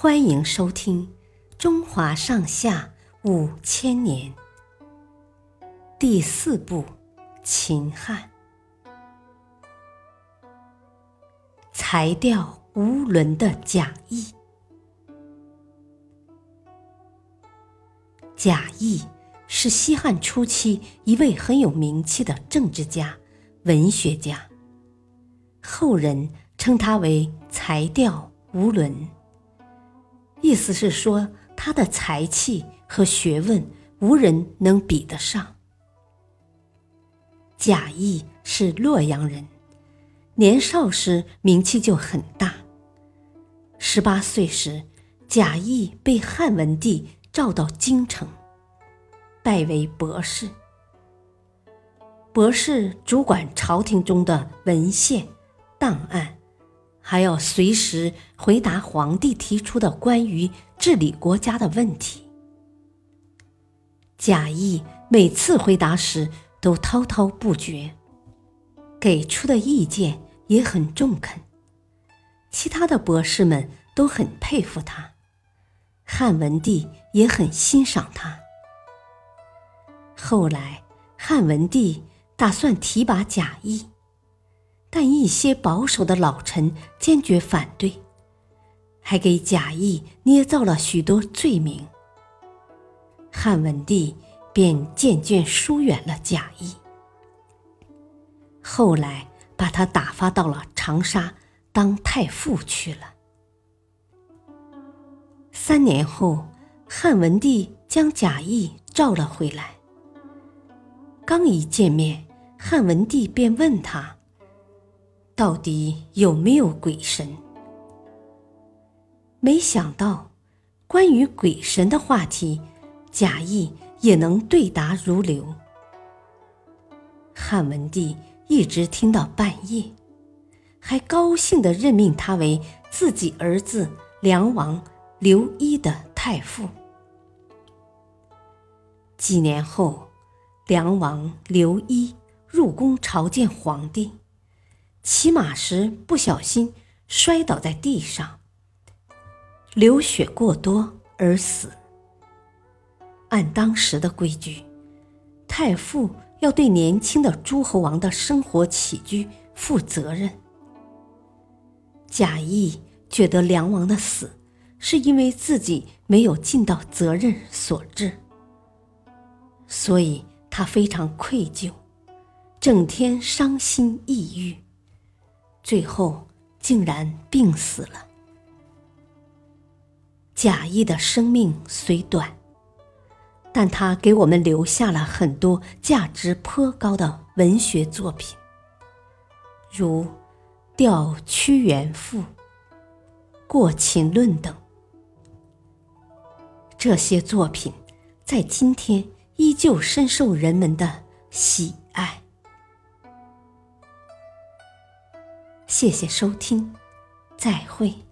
欢迎收听《中华上下五千年》第四部《秦汉》，才调无伦的贾谊。贾谊是西汉初期一位很有名气的政治家、文学家，后人称他为才调无伦。意思是说，他的才气和学问无人能比得上。贾谊是洛阳人，年少时名气就很大。十八岁时，贾谊被汉文帝召到京城，拜为博士。博士主管朝廷中的文献档案。还要随时回答皇帝提出的关于治理国家的问题。贾谊每次回答时都滔滔不绝，给出的意见也很中肯，其他的博士们都很佩服他，汉文帝也很欣赏他。后来，汉文帝打算提拔贾谊。但一些保守的老臣坚决反对，还给贾谊捏造了许多罪名。汉文帝便渐渐疏远了贾谊，后来把他打发到了长沙当太傅去了。三年后，汉文帝将贾谊召了回来。刚一见面，汉文帝便问他。到底有没有鬼神？没想到，关于鬼神的话题，贾谊也能对答如流。汉文帝一直听到半夜，还高兴地任命他为自己儿子梁王刘一的太傅。几年后，梁王刘一入宫朝见皇帝。骑马时不小心摔倒在地上，流血过多而死。按当时的规矩，太傅要对年轻的诸侯王的生活起居负责任。贾谊觉得梁王的死是因为自己没有尽到责任所致，所以他非常愧疚，整天伤心抑郁。最后竟然病死了。贾谊的生命虽短，但他给我们留下了很多价值颇高的文学作品，如《吊屈原赋》《过秦论》等。这些作品在今天依旧深受人们的喜谢谢收听，再会。